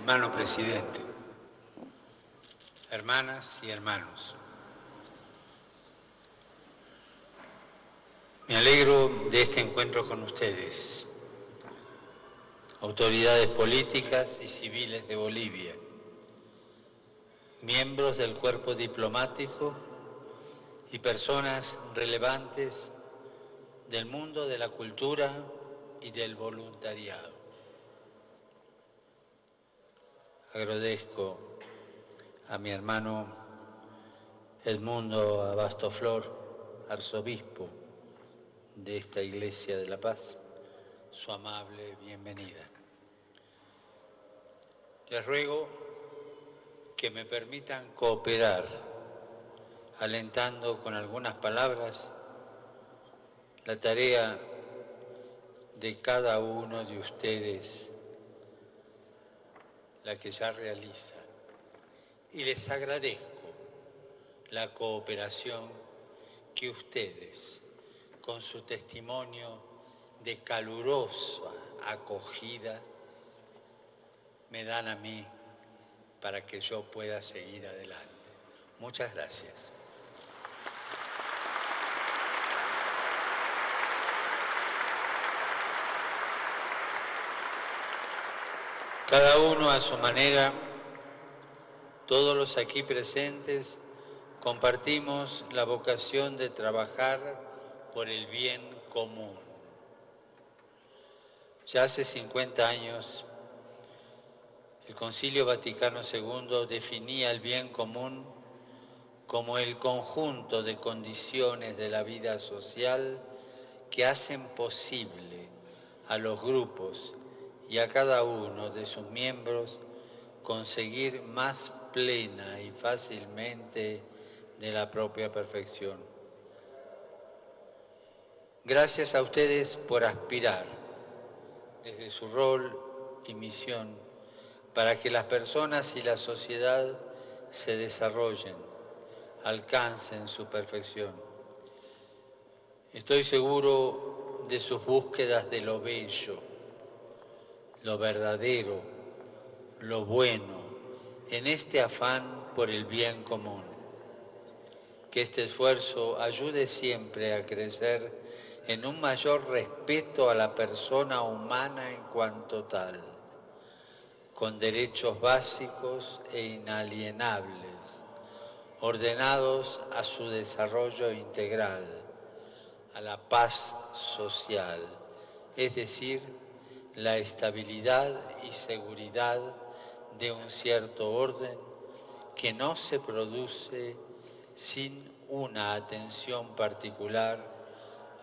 hermano presidente, hermanas y hermanos. Me alegro de este encuentro con ustedes, autoridades políticas y civiles de Bolivia, miembros del cuerpo diplomático y personas relevantes del mundo de la cultura y del voluntariado. Agradezco a mi hermano Edmundo Abastoflor, arzobispo de esta Iglesia de la Paz, su amable bienvenida. Les ruego que me permitan cooperar, alentando con algunas palabras la tarea de cada uno de ustedes la que ya realiza. Y les agradezco la cooperación que ustedes, con su testimonio de calurosa acogida, me dan a mí para que yo pueda seguir adelante. Muchas gracias. Cada uno a su manera, todos los aquí presentes, compartimos la vocación de trabajar por el bien común. Ya hace 50 años, el Concilio Vaticano II definía el bien común como el conjunto de condiciones de la vida social que hacen posible a los grupos y a cada uno de sus miembros conseguir más plena y fácilmente de la propia perfección. Gracias a ustedes por aspirar desde su rol y misión para que las personas y la sociedad se desarrollen, alcancen su perfección. Estoy seguro de sus búsquedas de lo bello, lo verdadero, lo bueno, en este afán por el bien común. Que este esfuerzo ayude siempre a crecer en un mayor respeto a la persona humana en cuanto tal, con derechos básicos e inalienables, ordenados a su desarrollo integral, a la paz social, es decir, la estabilidad y seguridad de un cierto orden que no se produce sin una atención particular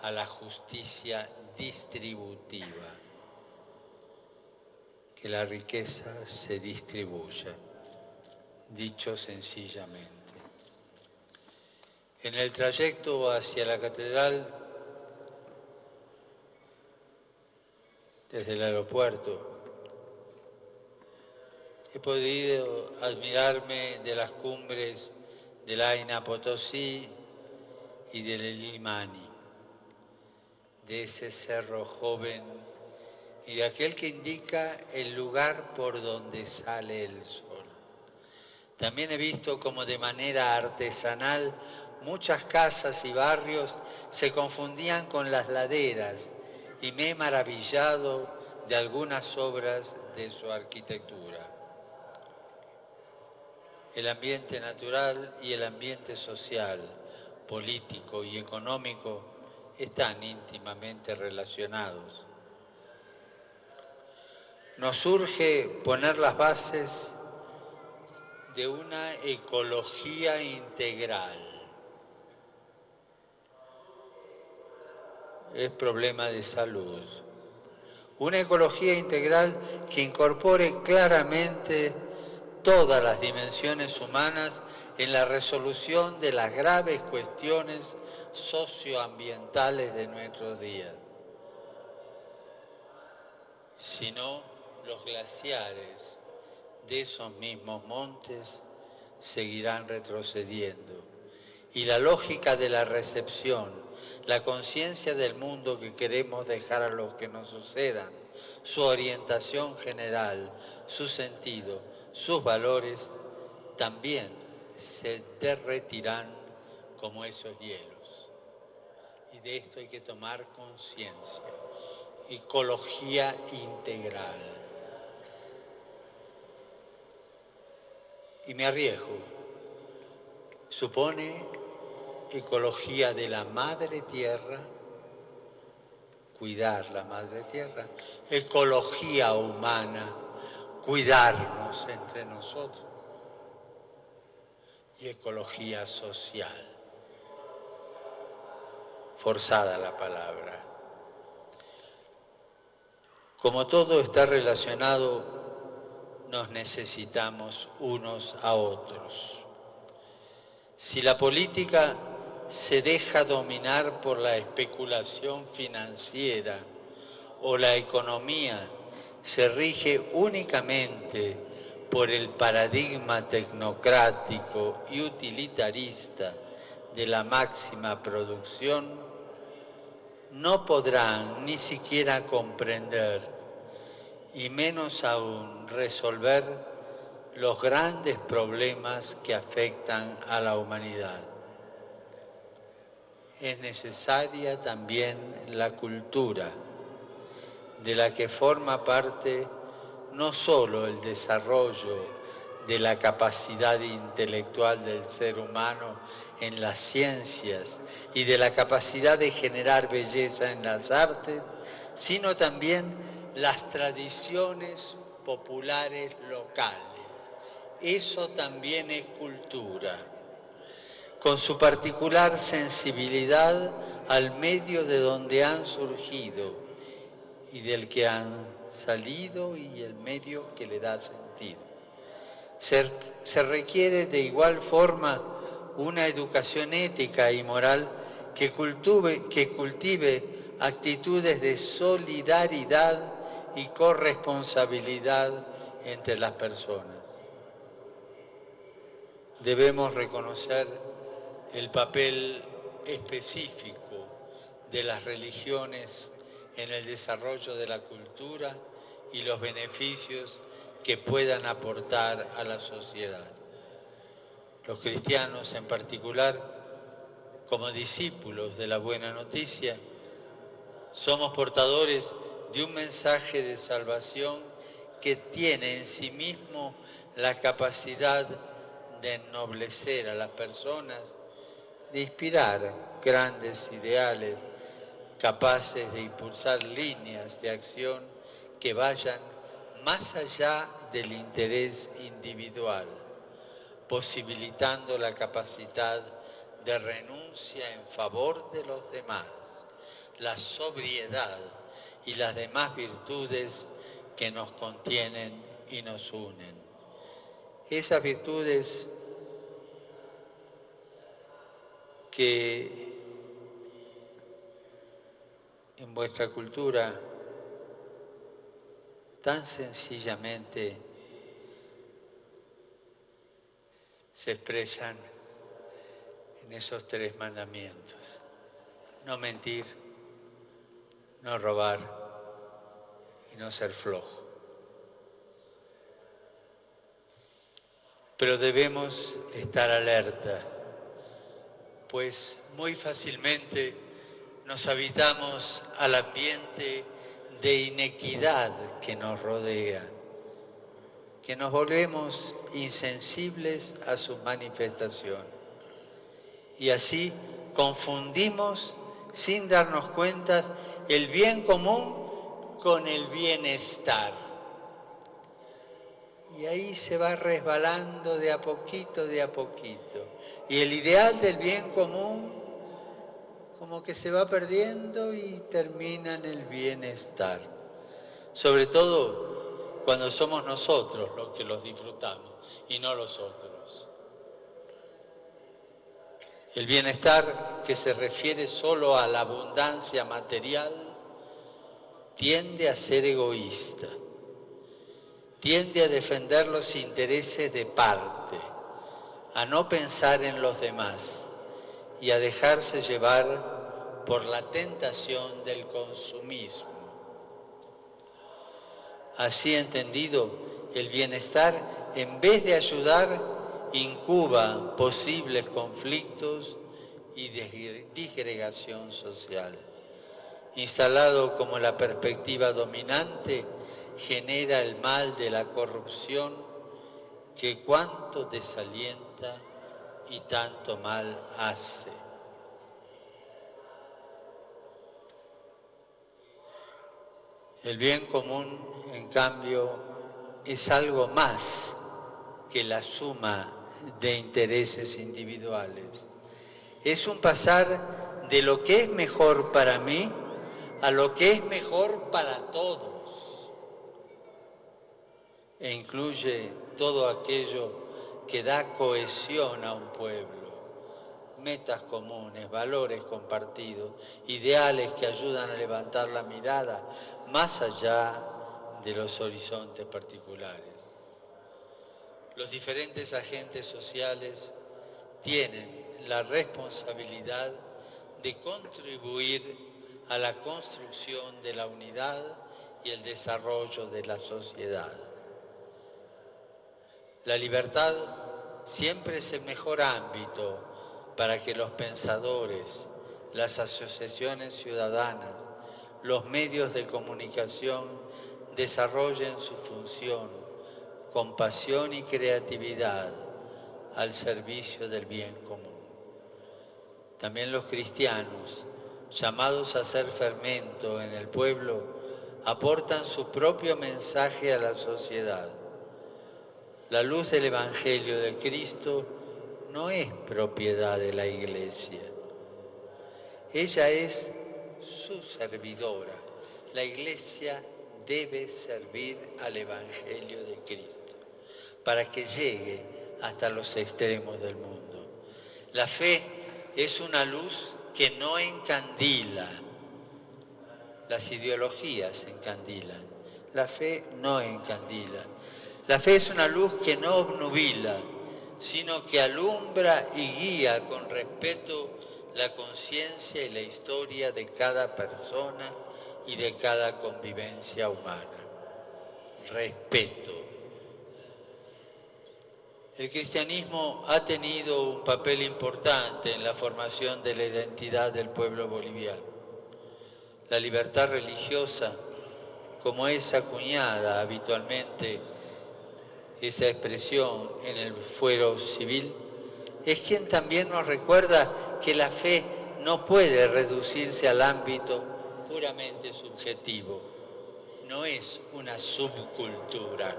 a la justicia distributiva, que la riqueza se distribuya, dicho sencillamente. En el trayecto hacia la catedral desde el aeropuerto. He podido admirarme de las cumbres del Aina Potosí y del Limani, de ese cerro joven y de aquel que indica el lugar por donde sale el sol. También he visto como de manera artesanal muchas casas y barrios se confundían con las laderas y me he maravillado de algunas obras de su arquitectura. El ambiente natural y el ambiente social, político y económico están íntimamente relacionados. Nos urge poner las bases de una ecología integral es problema de salud. Una ecología integral que incorpore claramente todas las dimensiones humanas en la resolución de las graves cuestiones socioambientales de nuestros días. Si no, los glaciares de esos mismos montes seguirán retrocediendo y la lógica de la recepción la conciencia del mundo que queremos dejar a los que nos sucedan su orientación general, su sentido, sus valores, también se derretirán como esos hielos. Y de esto hay que tomar conciencia. Ecología integral. Y me arriesgo. Supone ecología de la madre tierra, cuidar la madre tierra, ecología humana, cuidarnos entre nosotros y ecología social. Forzada la palabra. Como todo está relacionado, nos necesitamos unos a otros. Si la política se deja dominar por la especulación financiera o la economía se rige únicamente por el paradigma tecnocrático y utilitarista de la máxima producción, no podrán ni siquiera comprender y menos aún resolver los grandes problemas que afectan a la humanidad. Es necesaria también la cultura, de la que forma parte no solo el desarrollo de la capacidad intelectual del ser humano en las ciencias y de la capacidad de generar belleza en las artes, sino también las tradiciones populares locales. Eso también es cultura, con su particular sensibilidad al medio de donde han surgido y del que han salido y el medio que le da sentido. Se, requiere de igual forma una educación ética y moral que cultive, actitudes de solidaridad y corresponsabilidad entre las personas. Debemos reconocer el papel específico de las religiones en el desarrollo de la cultura y los beneficios que puedan aportar a la sociedad. Los cristianos en particular, como discípulos de la buena noticia, somos portadores de un mensaje de salvación que tiene en sí mismo la capacidad de ennoblecer a las personas, de inspirar grandes ideales capaces de impulsar líneas de acción que vayan más allá del interés individual, posibilitando la capacidad de renuncia en favor de los demás, la sobriedad y las demás virtudes que nos contienen y nos unen. Esas virtudes que en vuestra cultura tan sencillamente se expresan en esos tres mandamientos. No mentir, no robar y no ser flojo. Pero debemos estar alerta, pues muy fácilmente nos habitamos al ambiente de inequidad que nos rodea, que nos volvemos insensibles a sus manifestaciones. Y así confundimos sin darnos cuenta el bien común con el bienestar. Y ahí se va resbalando de a poquito, de a poquito. Y el ideal del bien común como que se va perdiendo y termina en el bienestar. Sobre todo cuando somos nosotros los que los disfrutamos y no los otros. El bienestar que se refiere solo a la abundancia material tiende a ser egoísta, tiende a defender los intereses de parte, a no pensar en los demás y a dejarse llevar por la tentación del consumismo. Así entendido, el bienestar, en vez de ayudar, incuba posibles conflictos y disgregación social. Instalado como la perspectiva dominante, genera el mal de la corrupción que cuanto desalienta y tanto mal hace. El bien común, en cambio, es algo más que la suma de intereses individuales. Es un pasar de lo que es mejor para mí a lo que es mejor para todos e incluye todo aquello que da cohesión a un pueblo, metas comunes, valores compartidos, ideales que ayudan a levantar la mirada más allá de los horizontes particulares. Los diferentes agentes sociales tienen la responsabilidad de contribuir a la construcción de la unidad y el desarrollo de la sociedad. La libertad siempre es el mejor ámbito para que los pensadores, las asociaciones ciudadanas, los medios de comunicación desarrollen su función con pasión y creatividad al servicio del bien común. También los cristianos, llamados a ser fermento en el pueblo, aportan su propio mensaje a la sociedad. La luz del Evangelio de Cristo no es propiedad de la Iglesia. Ella es su servidora. La Iglesia debe servir al Evangelio de Cristo para que llegue hasta los extremos del mundo. La fe es una luz que no encandila. Las ideologías encandilan. La fe no encandila. La fe es una luz que no obnubila, sino que alumbra y guía con respeto la conciencia y la historia de cada persona y de cada convivencia humana. Respeto. El cristianismo ha tenido un papel importante en la formación de la identidad del pueblo boliviano. La libertad religiosa, como es acuñada habitualmente esa expresión en el fuero civil, es quien también nos recuerda que la fe no puede reducirse al ámbito puramente subjetivo, no es una subcultura.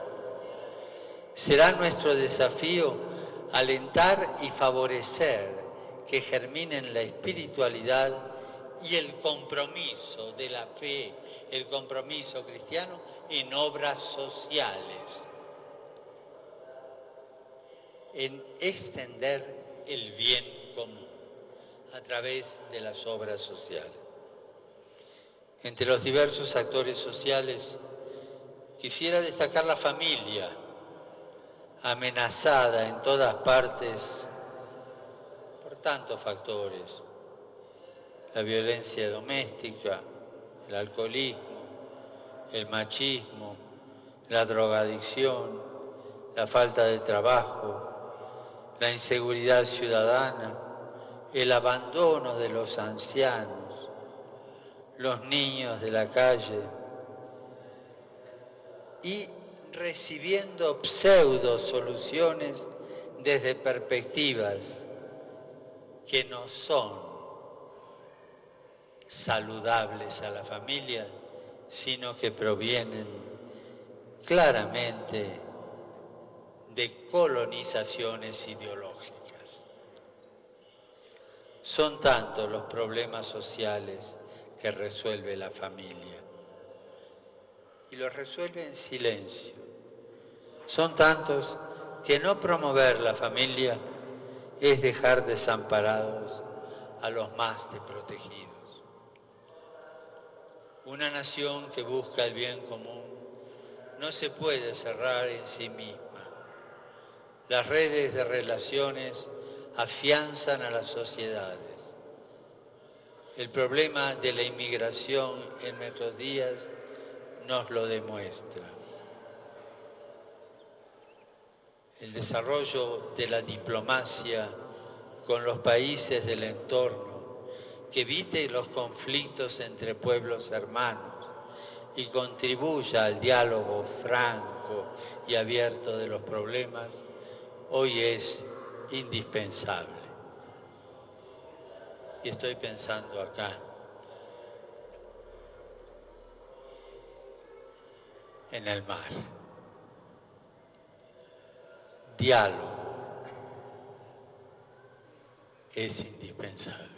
Será nuestro desafío alentar y favorecer que germinen la espiritualidad y el compromiso de la fe, el compromiso cristiano en obras sociales, en extender el bien común a través de las obras sociales. Entre los diversos actores sociales, quisiera destacar la familia, amenazada en todas partes por tantos factores, la violencia doméstica, el alcoholismo, el machismo, la drogadicción, la falta de trabajo, la inseguridad ciudadana, el abandono de los ancianos, los niños de la calle y recibiendo pseudo soluciones desde perspectivas que no son saludables a la familia, sino que provienen claramente de colonizaciones ideológicas. Son tantos los problemas sociales que resuelve la familia y los resuelve en silencio. Son tantos que no promover la familia es dejar desamparados a los más desprotegidos. Una nación que busca el bien común no se puede cerrar en sí misma las redes de relaciones afianzan a las sociedades. El problema de la inmigración en nuestros días nos lo demuestra. El desarrollo de la diplomacia con los países del entorno, que evite los conflictos entre pueblos hermanos y contribuya al diálogo franco y abierto de los problemas, hoy es indispensable. Y estoy pensando acá en el mar. Diálogo es indispensable.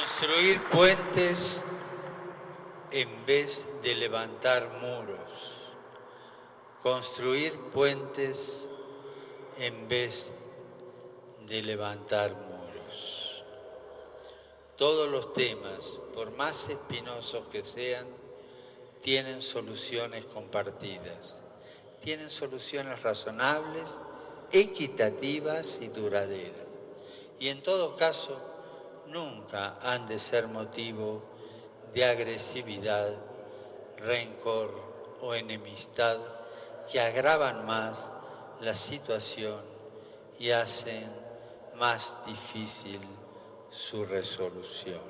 Construir puentes en vez de levantar muros construir puentes en vez de levantar muros. Todos los temas, por más espinosos que sean, tienen soluciones compartidas, tienen soluciones razonables, equitativas y duraderas. Y en todo caso, nunca han de ser motivo de agresividad, rencor o enemistad que agravan más la situación y hacen más difícil su resolución.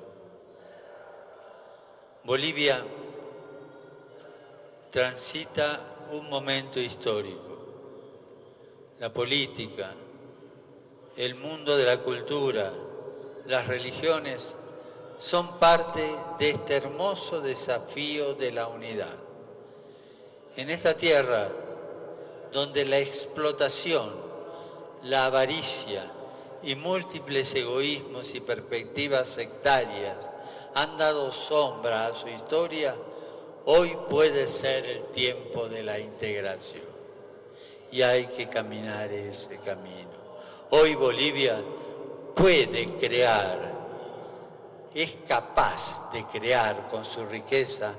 Bolivia transita un momento histórico. La política, el mundo de la cultura, las religiones son parte de este hermoso desafío de la unidad. En esta tierra donde la explotación, la avaricia y múltiples egoísmos y perspectivas sectarias han dado sombra a su historia, hoy puede ser el tiempo de la integración. Y hay que caminar ese camino. Hoy Bolivia puede crear, es capaz de crear con su riqueza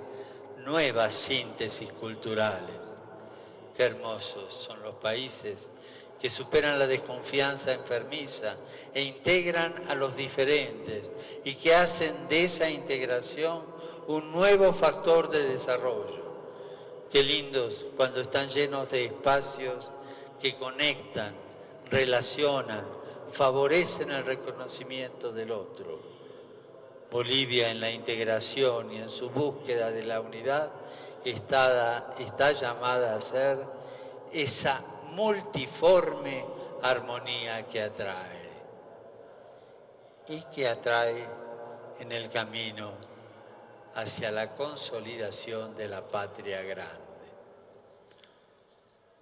nuevas síntesis culturales Qué hermosos son los países que superan la desconfianza enfermiza e integran a los diferentes y que hacen de esa integración un nuevo factor de desarrollo. Qué lindos cuando están llenos de espacios que conectan, relacionan, favorecen el reconocimiento del otro. Bolivia en la integración y en su búsqueda de la unidad está, está llamada a ser esa multiforme armonía que atrae y que atrae en el camino hacia la consolidación de la patria grande.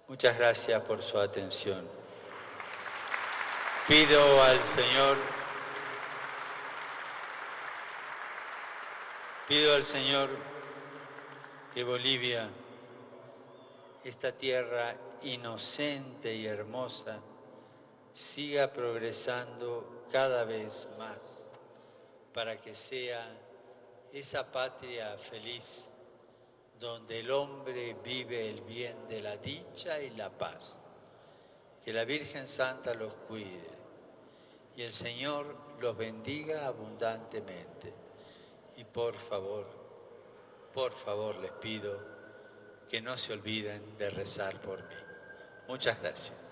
Muchas gracias por su atención. Pido al Señor, pido al Señor que Bolivia, esta tierra inocente y hermosa, siga progresando cada vez más para que sea esa patria feliz donde el hombre vive el bien de la dicha y la paz. Que la Virgen Santa los cuide y el Señor los bendiga abundantemente. Y por favor, por favor les pido que no se olviden de rezar por mí. Muchas gracias.